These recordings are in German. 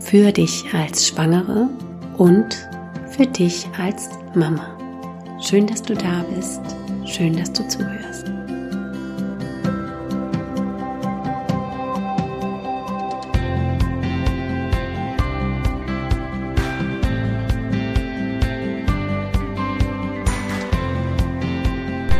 für dich als Schwangere und für dich als Mama. Schön, dass du da bist. Schön, dass du zuhörst.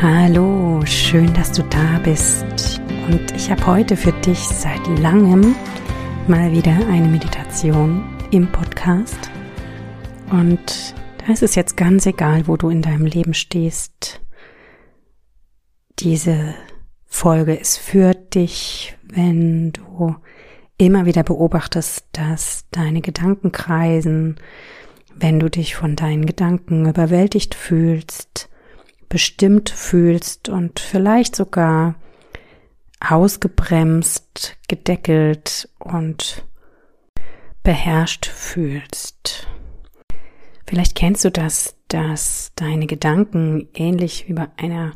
Hallo, schön, dass du da bist. Und ich habe heute für dich seit langem mal wieder eine Meditation im Podcast. Und da ist es jetzt ganz egal, wo du in deinem Leben stehst. Diese Folge ist für dich, wenn du immer wieder beobachtest, dass deine Gedanken kreisen, wenn du dich von deinen Gedanken überwältigt fühlst, bestimmt fühlst und vielleicht sogar ausgebremst, gedeckelt und beherrscht fühlst. Vielleicht kennst du das, dass deine Gedanken ähnlich wie bei einer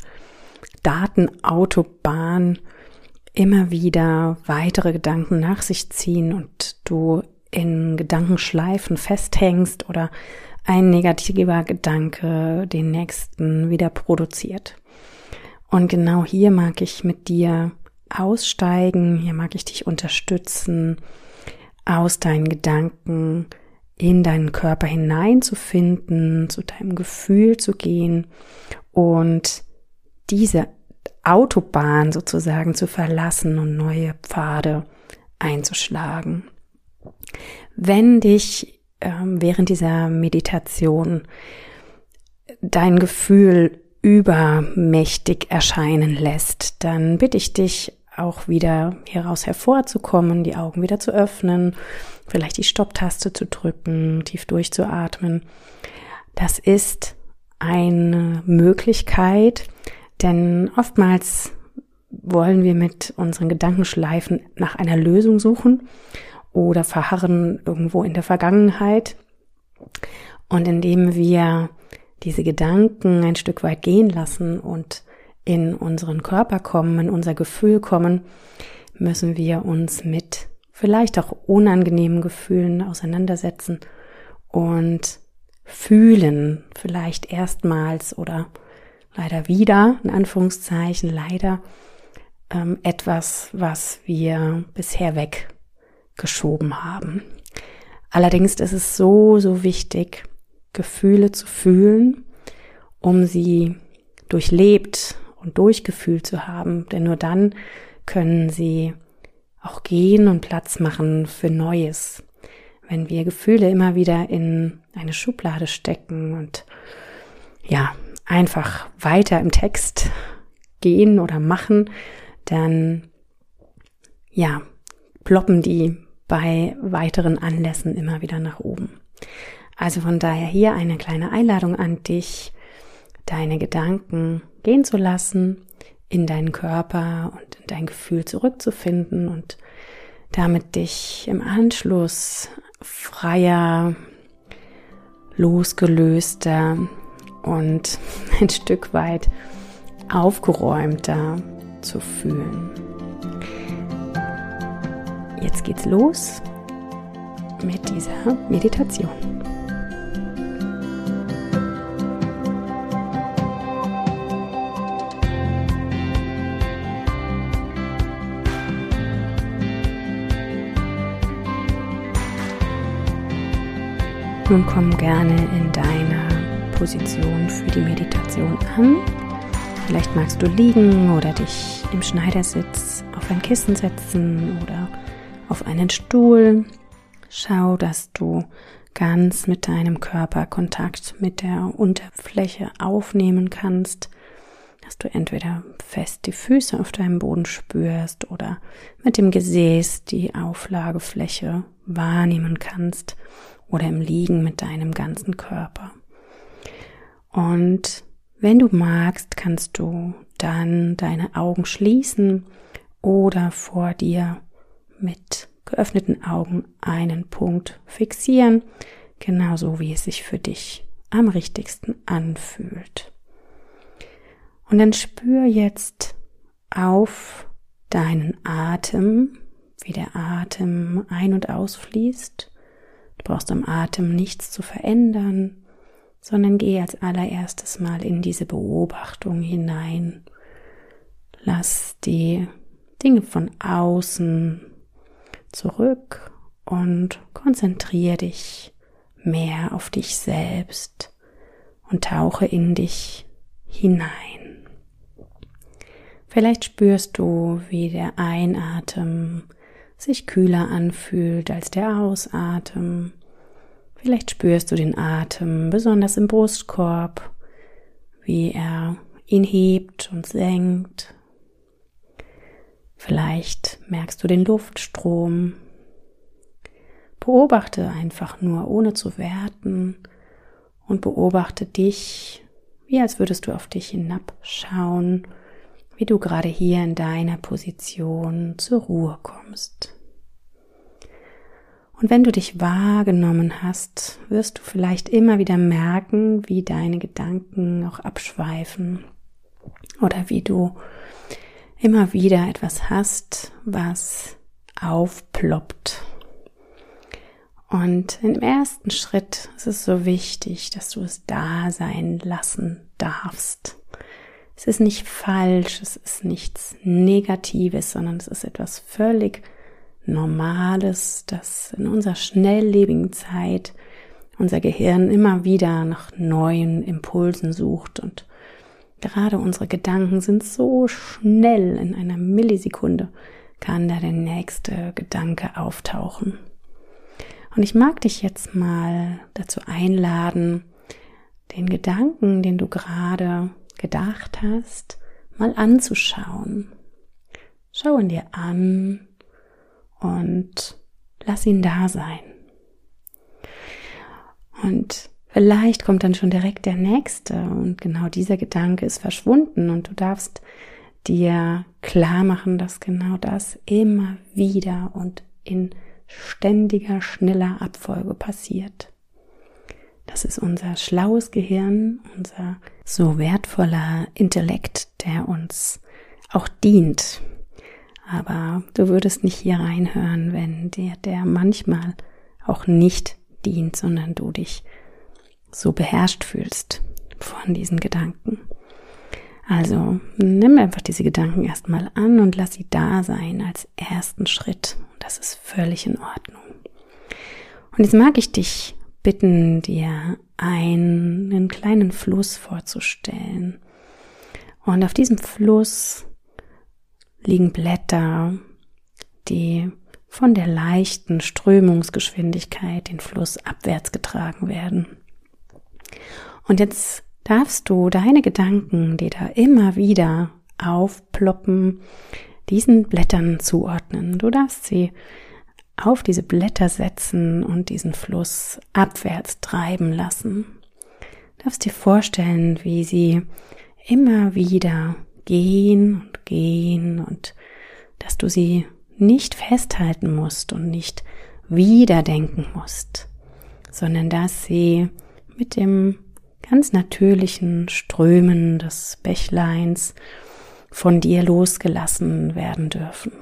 Datenautobahn immer wieder weitere Gedanken nach sich ziehen und du in Gedankenschleifen festhängst oder ein negativer Gedanke den nächsten wieder produziert. Und genau hier mag ich mit dir aussteigen, hier mag ich dich unterstützen, aus deinen Gedanken in deinen Körper hineinzufinden, zu deinem Gefühl zu gehen und diese Autobahn sozusagen zu verlassen und neue Pfade einzuschlagen. Wenn dich ähm, während dieser Meditation dein Gefühl übermächtig erscheinen lässt, dann bitte ich dich auch wieder hieraus hervorzukommen, die Augen wieder zu öffnen, vielleicht die Stopptaste zu drücken, tief durchzuatmen. Das ist eine Möglichkeit, denn oftmals wollen wir mit unseren Gedankenschleifen nach einer Lösung suchen oder verharren irgendwo in der Vergangenheit. Und indem wir diese Gedanken ein Stück weit gehen lassen und in unseren Körper kommen, in unser Gefühl kommen, müssen wir uns mit vielleicht auch unangenehmen Gefühlen auseinandersetzen und fühlen, vielleicht erstmals oder leider wieder, in Anführungszeichen, leider ähm, etwas, was wir bisher weggeschoben haben. Allerdings ist es so, so wichtig, Gefühle zu fühlen, um sie durchlebt und durchgefühlt zu haben, denn nur dann können sie auch gehen und Platz machen für Neues. Wenn wir Gefühle immer wieder in eine Schublade stecken und ja, einfach weiter im Text gehen oder machen, dann ja, ploppen die bei weiteren Anlässen immer wieder nach oben. Also von daher hier eine kleine Einladung an dich, deine Gedanken gehen zu lassen, in deinen Körper und in dein Gefühl zurückzufinden und damit dich im Anschluss freier, losgelöster und ein Stück weit aufgeräumter zu fühlen. Jetzt geht's los mit dieser Meditation. Nun komm gerne in deiner Position für die Meditation an. Vielleicht magst du liegen oder dich im Schneidersitz auf ein Kissen setzen oder auf einen Stuhl. Schau, dass du ganz mit deinem Körper Kontakt mit der Unterfläche aufnehmen kannst, dass du entweder fest die Füße auf deinem Boden spürst oder mit dem Gesäß die Auflagefläche wahrnehmen kannst oder im Liegen mit deinem ganzen Körper. Und wenn du magst, kannst du dann deine Augen schließen oder vor dir mit geöffneten Augen einen Punkt fixieren, genauso wie es sich für dich am richtigsten anfühlt. Und dann spür jetzt auf deinen Atem, wie der Atem ein- und ausfließt. Du brauchst am Atem nichts zu verändern, sondern geh als allererstes mal in diese Beobachtung hinein. Lass die Dinge von außen zurück und konzentriere dich mehr auf dich selbst und tauche in dich hinein. Vielleicht spürst du, wie der Einatmen sich kühler anfühlt als der Ausatmen. Vielleicht spürst du den Atem besonders im Brustkorb, wie er ihn hebt und senkt. Vielleicht merkst du den Luftstrom. Beobachte einfach nur, ohne zu werten und beobachte dich, wie als würdest du auf dich hinabschauen, wie du gerade hier in deiner Position zur Ruhe kommst. Und wenn du dich wahrgenommen hast, wirst du vielleicht immer wieder merken, wie deine Gedanken auch abschweifen oder wie du immer wieder etwas hast, was aufploppt. Und im ersten Schritt ist es so wichtig, dass du es da sein lassen darfst. Es ist nicht falsch, es ist nichts Negatives, sondern es ist etwas völlig Normales, dass in unserer schnelllebigen Zeit unser Gehirn immer wieder nach neuen Impulsen sucht und Gerade unsere Gedanken sind so schnell, in einer Millisekunde kann da der nächste Gedanke auftauchen. Und ich mag dich jetzt mal dazu einladen, den Gedanken, den du gerade gedacht hast, mal anzuschauen. Schau ihn dir an und lass ihn da sein. Und Vielleicht kommt dann schon direkt der nächste und genau dieser Gedanke ist verschwunden und du darfst dir klar machen, dass genau das immer wieder und in ständiger, schneller Abfolge passiert. Das ist unser schlaues Gehirn, unser so wertvoller Intellekt, der uns auch dient. Aber du würdest nicht hier reinhören, wenn dir der manchmal auch nicht dient, sondern du dich so beherrscht fühlst von diesen Gedanken. Also nimm einfach diese Gedanken erstmal an und lass sie da sein als ersten Schritt. Das ist völlig in Ordnung. Und jetzt mag ich dich bitten, dir einen kleinen Fluss vorzustellen. Und auf diesem Fluss liegen Blätter, die von der leichten Strömungsgeschwindigkeit den Fluss abwärts getragen werden. Und jetzt darfst du deine Gedanken, die da immer wieder aufploppen, diesen Blättern zuordnen. Du darfst sie auf diese Blätter setzen und diesen Fluss abwärts treiben lassen. Du darfst dir vorstellen, wie sie immer wieder gehen und gehen und dass du sie nicht festhalten musst und nicht wieder denken musst, sondern dass sie mit dem ganz natürlichen Strömen des Bächleins von dir losgelassen werden dürfen.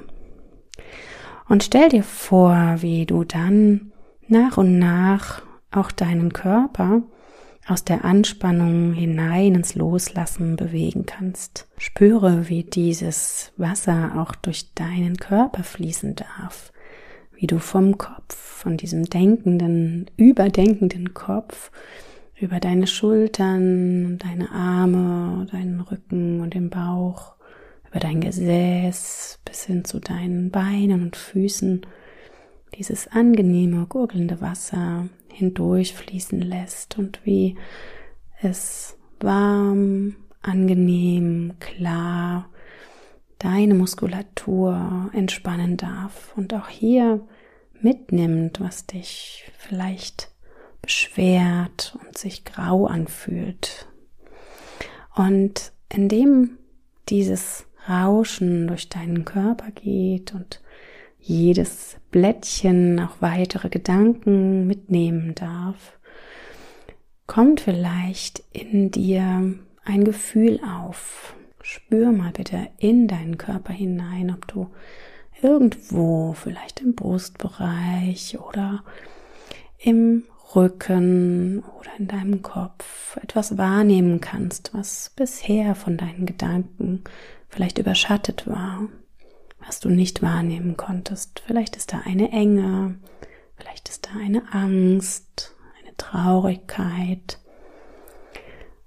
Und stell dir vor, wie du dann nach und nach auch deinen Körper aus der Anspannung hinein ins Loslassen bewegen kannst. Spüre, wie dieses Wasser auch durch deinen Körper fließen darf, wie du vom Kopf, von diesem denkenden, überdenkenden Kopf über deine Schultern, deine Arme, deinen Rücken und den Bauch, über dein Gesäß bis hin zu deinen Beinen und Füßen dieses angenehme, gurgelnde Wasser hindurchfließen lässt und wie es warm, angenehm, klar deine Muskulatur entspannen darf und auch hier mitnimmt, was dich vielleicht beschwert und sich grau anfühlt. Und indem dieses Rauschen durch deinen Körper geht und jedes Blättchen auch weitere Gedanken mitnehmen darf, kommt vielleicht in dir ein Gefühl auf. Spür mal bitte in deinen Körper hinein, ob du irgendwo, vielleicht im Brustbereich oder im Rücken oder in deinem Kopf etwas wahrnehmen kannst, was bisher von deinen Gedanken vielleicht überschattet war, was du nicht wahrnehmen konntest. Vielleicht ist da eine Enge, vielleicht ist da eine Angst, eine Traurigkeit.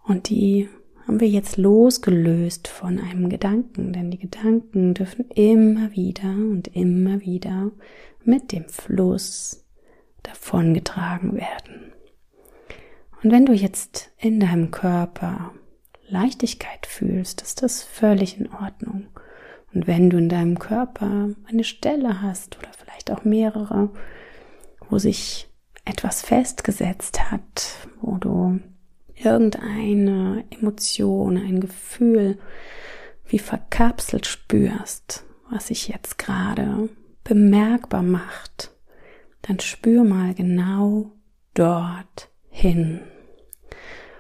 Und die haben wir jetzt losgelöst von einem Gedanken, denn die Gedanken dürfen immer wieder und immer wieder mit dem Fluss davongetragen werden. Und wenn du jetzt in deinem Körper Leichtigkeit fühlst, ist das völlig in Ordnung. Und wenn du in deinem Körper eine Stelle hast oder vielleicht auch mehrere, wo sich etwas festgesetzt hat, wo du irgendeine Emotion, ein Gefühl wie verkapselt spürst, was sich jetzt gerade bemerkbar macht, dann spür mal genau dort hin.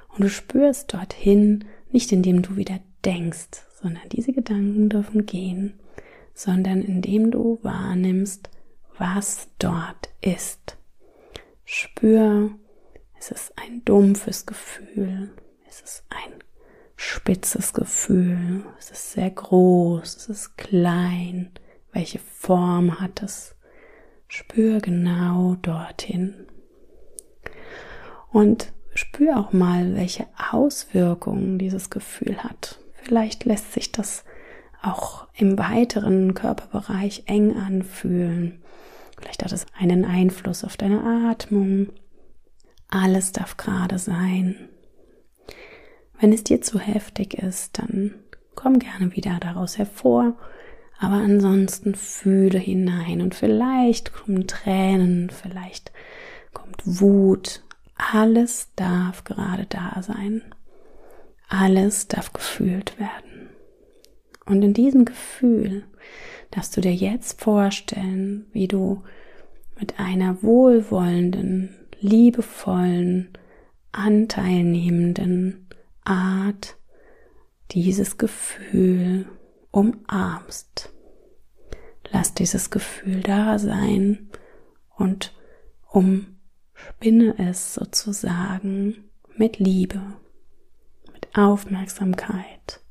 Und du spürst dorthin nicht indem du wieder denkst, sondern diese Gedanken dürfen gehen, sondern indem du wahrnimmst, was dort ist. Spür, es ist ein dumpfes Gefühl, es ist ein spitzes Gefühl, es ist sehr groß, es ist klein, welche Form hat es? Spür genau dorthin. Und spür auch mal, welche Auswirkungen dieses Gefühl hat. Vielleicht lässt sich das auch im weiteren Körperbereich eng anfühlen. Vielleicht hat es einen Einfluss auf deine Atmung. Alles darf gerade sein. Wenn es dir zu heftig ist, dann komm gerne wieder daraus hervor aber ansonsten fühle hinein und vielleicht kommen Tränen, vielleicht kommt Wut. Alles darf gerade da sein. Alles darf gefühlt werden. Und in diesem Gefühl darfst du dir jetzt vorstellen, wie du mit einer wohlwollenden, liebevollen, anteilnehmenden Art dieses Gefühl umarmst. Lass dieses Gefühl da sein und umspinne es sozusagen mit Liebe, mit Aufmerksamkeit,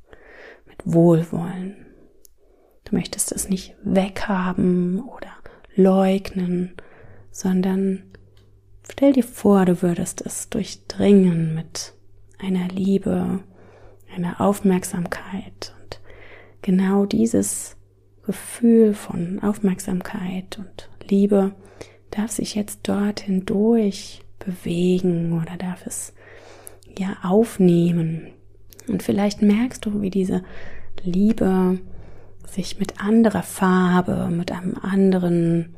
mit Wohlwollen. Du möchtest es nicht weghaben oder leugnen, sondern stell dir vor, du würdest es durchdringen mit einer Liebe, einer Aufmerksamkeit und genau dieses Gefühl von Aufmerksamkeit und Liebe darf sich jetzt dort hindurch bewegen oder darf es ja aufnehmen. Und vielleicht merkst du, wie diese Liebe sich mit anderer Farbe, mit einem anderen,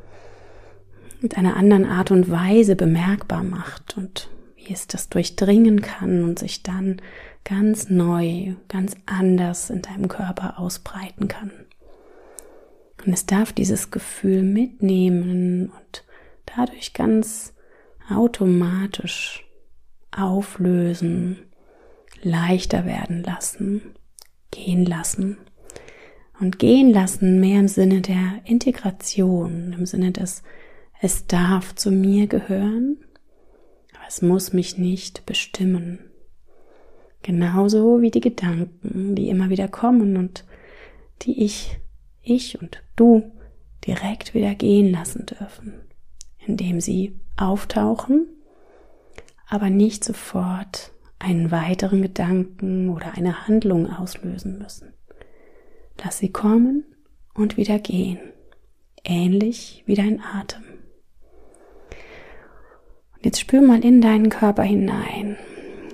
mit einer anderen Art und Weise bemerkbar macht und wie es das durchdringen kann und sich dann ganz neu, ganz anders in deinem Körper ausbreiten kann. Und es darf dieses Gefühl mitnehmen und dadurch ganz automatisch auflösen, leichter werden lassen, gehen lassen. Und gehen lassen mehr im Sinne der Integration, im Sinne des, es darf zu mir gehören, aber es muss mich nicht bestimmen. Genauso wie die Gedanken, die immer wieder kommen und die ich ich und du direkt wieder gehen lassen dürfen, indem sie auftauchen, aber nicht sofort einen weiteren Gedanken oder eine Handlung auslösen müssen. Lass sie kommen und wieder gehen, ähnlich wie dein Atem. Und jetzt spür mal in deinen Körper hinein,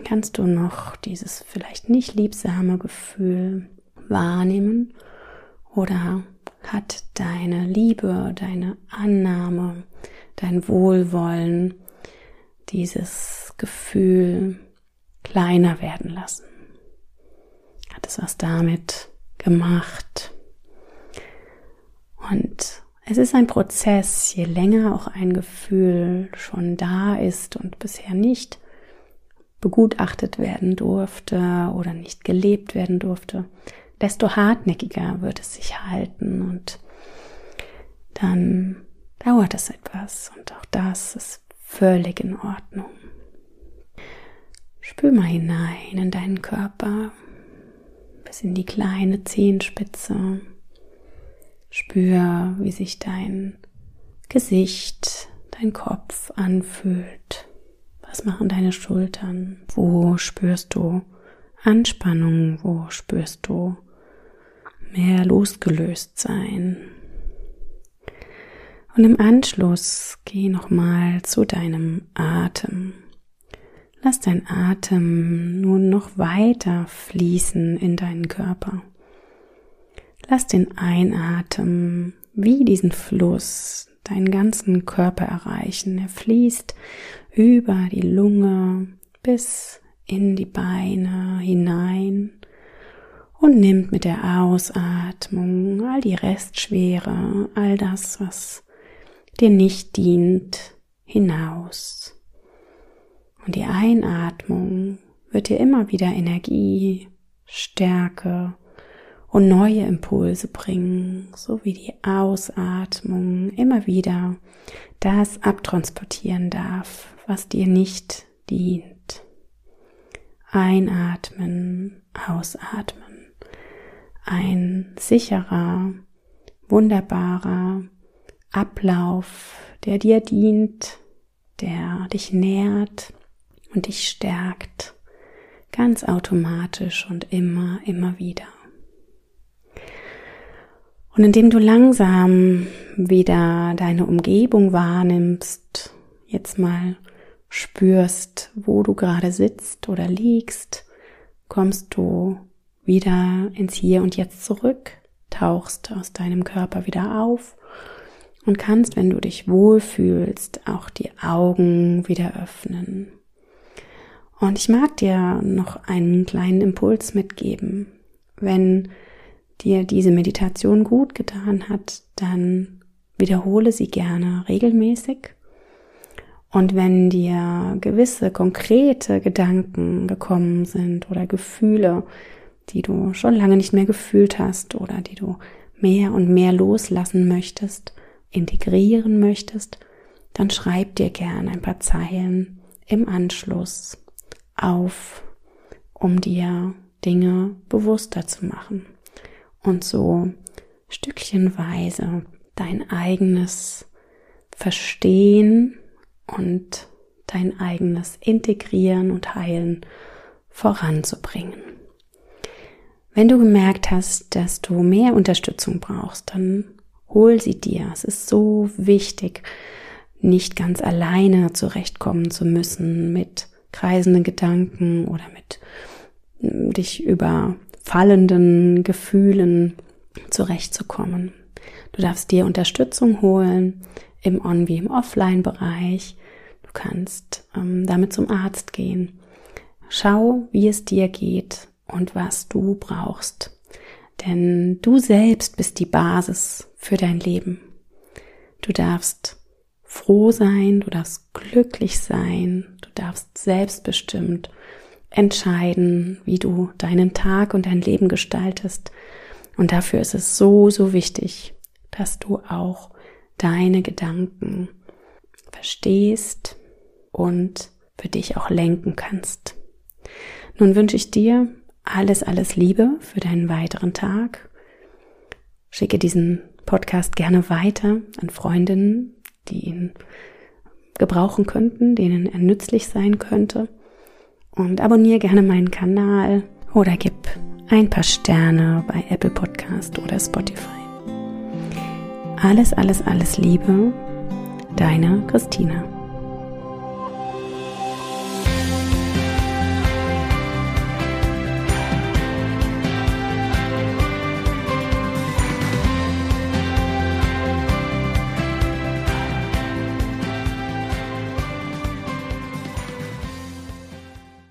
kannst du noch dieses vielleicht nicht liebsame Gefühl wahrnehmen oder hat deine Liebe, deine Annahme, dein Wohlwollen dieses Gefühl kleiner werden lassen? Hat es was damit gemacht? Und es ist ein Prozess, je länger auch ein Gefühl schon da ist und bisher nicht begutachtet werden durfte oder nicht gelebt werden durfte, desto hartnäckiger wird es sich halten und dann dauert es etwas und auch das ist völlig in Ordnung. Spür mal hinein in deinen Körper, bis in die kleine Zehenspitze. Spür, wie sich dein Gesicht, dein Kopf anfühlt. Was machen deine Schultern? Wo spürst du Anspannung? Wo spürst du mehr losgelöst sein? Und im Anschluss geh nochmal zu deinem Atem. Lass dein Atem nun noch weiter fließen in deinen Körper. Lass den Einatmen wie diesen Fluss deinen ganzen Körper erreichen. Er fließt über die Lunge bis in die Beine hinein und nimmt mit der Ausatmung all die Restschwere, all das, was dir nicht dient, hinaus. Und die Einatmung wird dir immer wieder Energie, Stärke und neue Impulse bringen, so wie die Ausatmung immer wieder das abtransportieren darf, was dir nicht dient. Einatmen, ausatmen. Ein sicherer, wunderbarer Ablauf, der dir dient, der dich nährt und dich stärkt, ganz automatisch und immer, immer wieder. Und indem du langsam wieder deine Umgebung wahrnimmst, jetzt mal spürst, wo du gerade sitzt oder liegst, kommst du wieder ins Hier und Jetzt zurück, tauchst aus deinem Körper wieder auf und kannst, wenn du dich wohlfühlst, auch die Augen wieder öffnen. Und ich mag dir noch einen kleinen Impuls mitgeben. Wenn dir diese Meditation gut getan hat, dann wiederhole sie gerne regelmäßig. Und wenn dir gewisse konkrete Gedanken gekommen sind oder Gefühle, die du schon lange nicht mehr gefühlt hast oder die du mehr und mehr loslassen möchtest, integrieren möchtest, dann schreib dir gerne ein paar Zeilen im Anschluss auf, um dir Dinge bewusster zu machen und so stückchenweise dein eigenes Verstehen und dein eigenes Integrieren und Heilen voranzubringen. Wenn du gemerkt hast, dass du mehr Unterstützung brauchst, dann hol sie dir. Es ist so wichtig, nicht ganz alleine zurechtkommen zu müssen mit kreisenden Gedanken oder mit dich über fallenden Gefühlen zurechtzukommen. Du darfst dir Unterstützung holen im On- wie im Offline-Bereich. Du kannst ähm, damit zum Arzt gehen. Schau, wie es dir geht und was du brauchst. Denn du selbst bist die Basis für dein Leben. Du darfst froh sein, du darfst glücklich sein, du darfst selbstbestimmt entscheiden, wie du deinen Tag und dein Leben gestaltest. Und dafür ist es so, so wichtig, dass du auch deine Gedanken verstehst und für dich auch lenken kannst. Nun wünsche ich dir alles, alles Liebe für deinen weiteren Tag. Schicke diesen Podcast gerne weiter an Freundinnen, die ihn gebrauchen könnten, denen er nützlich sein könnte. Und abonniere gerne meinen Kanal oder gib ein paar Sterne bei Apple Podcast oder Spotify. Alles, alles, alles Liebe, deine Christina.